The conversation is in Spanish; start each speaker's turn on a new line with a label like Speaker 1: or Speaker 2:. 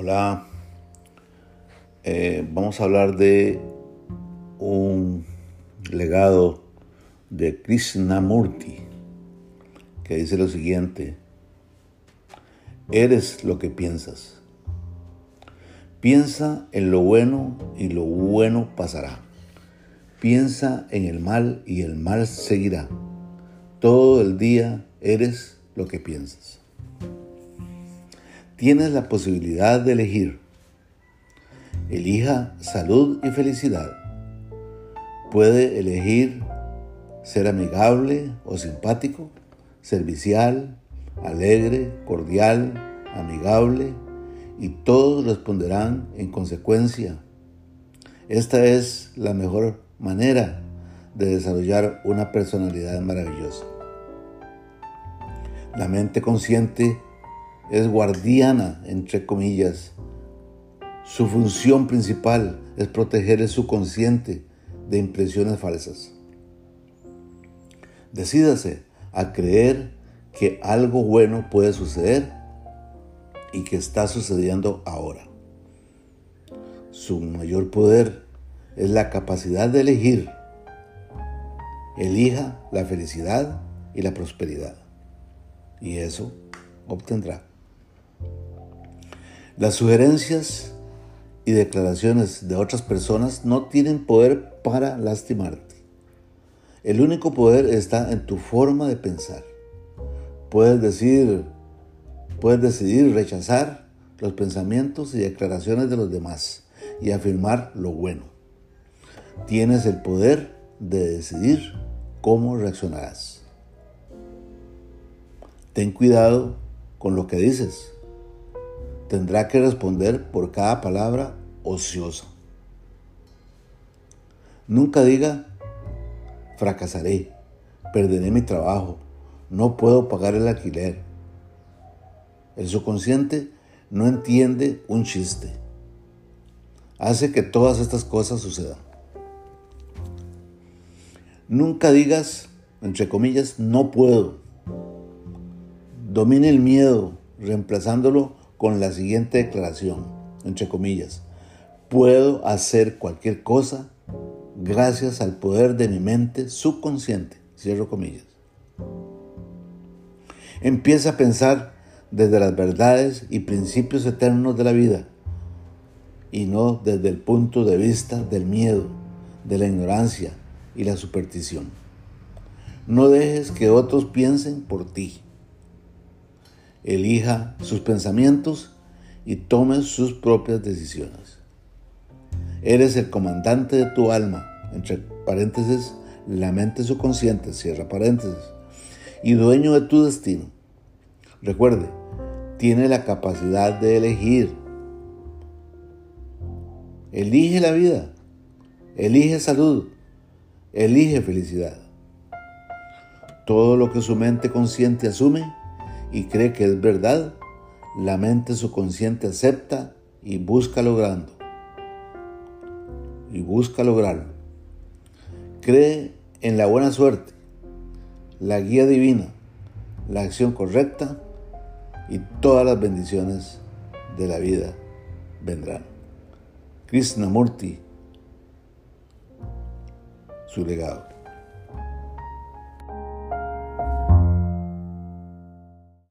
Speaker 1: Hola, eh, vamos a hablar de un legado de Krishnamurti que dice lo siguiente, eres lo que piensas. Piensa en lo bueno y lo bueno pasará. Piensa en el mal y el mal seguirá. Todo el día eres lo que piensas tienes la posibilidad de elegir. Elija salud y felicidad. Puede elegir ser amigable o simpático, servicial, alegre, cordial, amigable, y todos responderán en consecuencia. Esta es la mejor manera de desarrollar una personalidad maravillosa. La mente consciente es guardiana, entre comillas. Su función principal es proteger el subconsciente de impresiones falsas. Decídase a creer que algo bueno puede suceder y que está sucediendo ahora. Su mayor poder es la capacidad de elegir. Elija la felicidad y la prosperidad. Y eso obtendrá. Las sugerencias y declaraciones de otras personas no tienen poder para lastimarte. El único poder está en tu forma de pensar. Puedes decir, puedes decidir rechazar los pensamientos y declaraciones de los demás y afirmar lo bueno. Tienes el poder de decidir cómo reaccionarás. Ten cuidado con lo que dices tendrá que responder por cada palabra ociosa. Nunca diga, fracasaré, perderé mi trabajo, no puedo pagar el alquiler. El subconsciente no entiende un chiste. Hace que todas estas cosas sucedan. Nunca digas, entre comillas, no puedo. Domine el miedo, reemplazándolo con la siguiente declaración, entre comillas, puedo hacer cualquier cosa gracias al poder de mi mente subconsciente, cierro comillas. Empieza a pensar desde las verdades y principios eternos de la vida y no desde el punto de vista del miedo, de la ignorancia y la superstición. No dejes que otros piensen por ti elija sus pensamientos y tome sus propias decisiones. Eres el comandante de tu alma, entre paréntesis, la mente subconsciente, cierra paréntesis, y dueño de tu destino. Recuerde, tiene la capacidad de elegir. Elige la vida, elige salud, elige felicidad. Todo lo que su mente consciente asume, y cree que es verdad, la mente subconsciente acepta y busca logrando. Y busca lograrlo. Cree en la buena suerte, la guía divina, la acción correcta y todas las bendiciones de la vida vendrán. Krishnamurti, su legado.